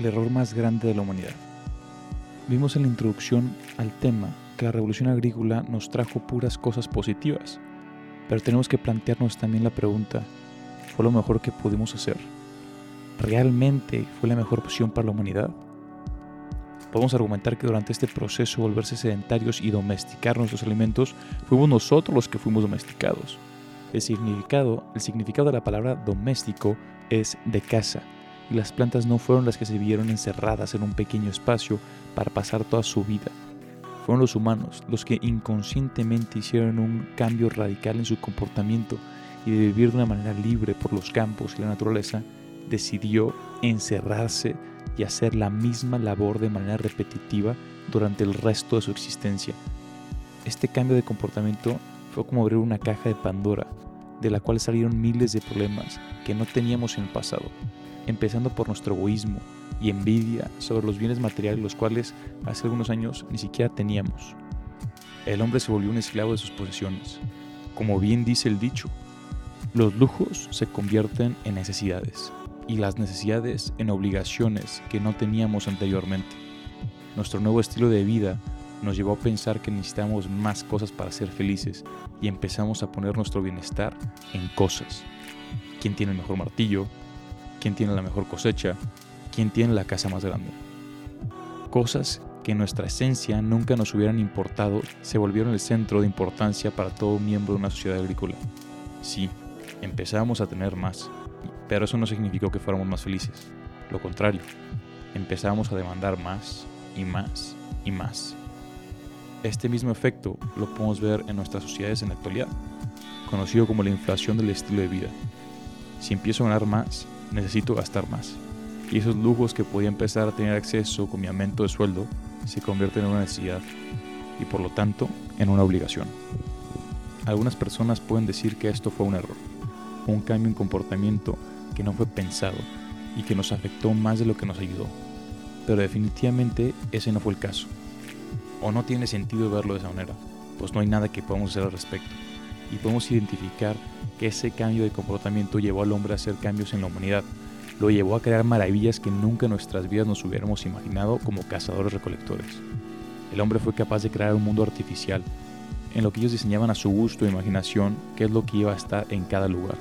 el error más grande de la humanidad. Vimos en la introducción al tema que la revolución agrícola nos trajo puras cosas positivas, pero tenemos que plantearnos también la pregunta, ¿fue lo mejor que pudimos hacer? ¿Realmente fue la mejor opción para la humanidad? Podemos argumentar que durante este proceso volverse sedentarios y domesticar nuestros alimentos, fuimos nosotros los que fuimos domesticados. El significado, el significado de la palabra doméstico es de casa, y las plantas no fueron las que se vieron encerradas en un pequeño espacio para pasar toda su vida. Fueron los humanos los que inconscientemente hicieron un cambio radical en su comportamiento y de vivir de una manera libre por los campos y la naturaleza, decidió encerrarse y hacer la misma labor de manera repetitiva durante el resto de su existencia. Este cambio de comportamiento fue como abrir una caja de Pandora, de la cual salieron miles de problemas que no teníamos en el pasado, empezando por nuestro egoísmo y envidia sobre los bienes materiales los cuales hace algunos años ni siquiera teníamos. El hombre se volvió un esclavo de sus posesiones. Como bien dice el dicho, los lujos se convierten en necesidades y las necesidades en obligaciones que no teníamos anteriormente. Nuestro nuevo estilo de vida nos llevó a pensar que necesitamos más cosas para ser felices y empezamos a poner nuestro bienestar en cosas. ¿Quién tiene el mejor martillo? ¿Quién tiene la mejor cosecha? ¿Quién tiene la casa más grande? Cosas que en nuestra esencia nunca nos hubieran importado se volvieron el centro de importancia para todo miembro de una sociedad agrícola. Sí, empezamos a tener más, pero eso no significó que fuéramos más felices. Lo contrario, empezamos a demandar más y más y más. Este mismo efecto lo podemos ver en nuestras sociedades en la actualidad, conocido como la inflación del estilo de vida. Si empiezo a ganar más, necesito gastar más. Y esos lujos que podía empezar a tener acceso con mi aumento de sueldo se convierten en una necesidad y por lo tanto en una obligación. Algunas personas pueden decir que esto fue un error, un cambio en comportamiento que no fue pensado y que nos afectó más de lo que nos ayudó. Pero definitivamente ese no fue el caso. O no tiene sentido verlo de esa manera, pues no hay nada que podamos hacer al respecto. Y podemos identificar que ese cambio de comportamiento llevó al hombre a hacer cambios en la humanidad. Lo llevó a crear maravillas que nunca en nuestras vidas nos hubiéramos imaginado como cazadores-recolectores. El hombre fue capaz de crear un mundo artificial, en lo que ellos diseñaban a su gusto e imaginación qué es lo que iba a estar en cada lugar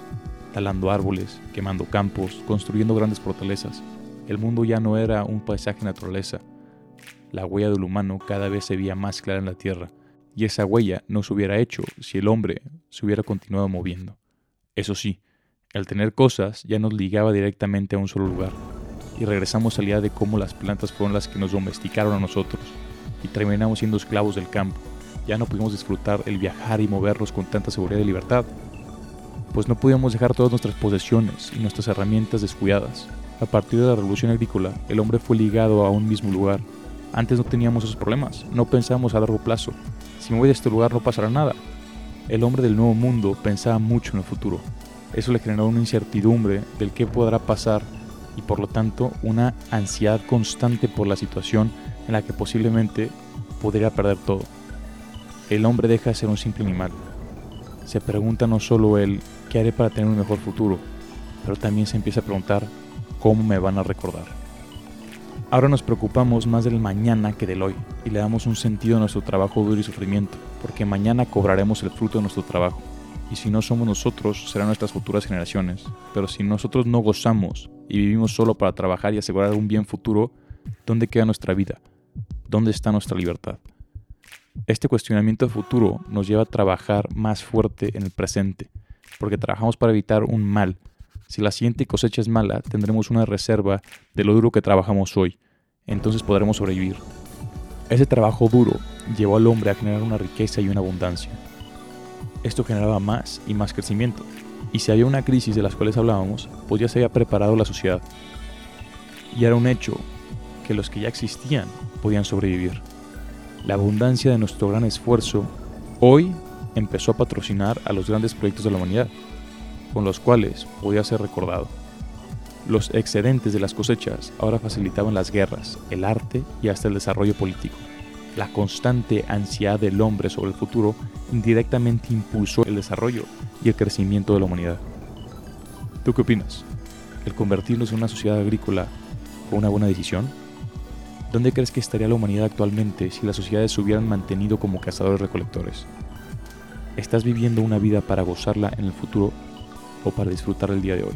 talando árboles, quemando campos, construyendo grandes fortalezas. El mundo ya no era un paisaje naturaleza. La huella del humano cada vez se veía más clara en la tierra, y esa huella no se hubiera hecho si el hombre se hubiera continuado moviendo. Eso sí, el tener cosas ya nos ligaba directamente a un solo lugar, y regresamos a la idea de cómo las plantas fueron las que nos domesticaron a nosotros, y terminamos siendo esclavos del campo. Ya no pudimos disfrutar el viajar y movernos con tanta seguridad y libertad, pues no podíamos dejar todas nuestras posesiones y nuestras herramientas descuidadas. A partir de la revolución agrícola, el hombre fue ligado a un mismo lugar. Antes no teníamos esos problemas, no pensábamos a largo plazo. Si me voy de este lugar no pasará nada. El hombre del nuevo mundo pensaba mucho en el futuro. Eso le generó una incertidumbre del qué podrá pasar y por lo tanto una ansiedad constante por la situación en la que posiblemente podría perder todo. El hombre deja de ser un simple animal. Se pregunta no solo el qué haré para tener un mejor futuro, pero también se empieza a preguntar cómo me van a recordar. Ahora nos preocupamos más del mañana que del hoy y le damos un sentido a nuestro trabajo duro y sufrimiento, porque mañana cobraremos el fruto de nuestro trabajo. Y si no somos nosotros, serán nuestras futuras generaciones. Pero si nosotros no gozamos y vivimos solo para trabajar y asegurar un bien futuro, ¿dónde queda nuestra vida? ¿Dónde está nuestra libertad? Este cuestionamiento de futuro nos lleva a trabajar más fuerte en el presente porque trabajamos para evitar un mal. Si la siguiente cosecha es mala, tendremos una reserva de lo duro que trabajamos hoy, entonces podremos sobrevivir. Ese trabajo duro llevó al hombre a generar una riqueza y una abundancia. Esto generaba más y más crecimiento, y si había una crisis de las cuales hablábamos, pues ya se había preparado la sociedad. Y era un hecho que los que ya existían podían sobrevivir. La abundancia de nuestro gran esfuerzo hoy empezó a patrocinar a los grandes proyectos de la humanidad, con los cuales podía ser recordado. Los excedentes de las cosechas ahora facilitaban las guerras, el arte y hasta el desarrollo político. La constante ansiedad del hombre sobre el futuro indirectamente impulsó el desarrollo y el crecimiento de la humanidad. ¿Tú qué opinas? ¿El convertirnos en una sociedad agrícola ¿Fue una buena decisión? ¿Dónde crees que estaría la humanidad actualmente si las sociedades se hubieran mantenido como cazadores-recolectores? ¿Estás viviendo una vida para gozarla en el futuro o para disfrutar el día de hoy?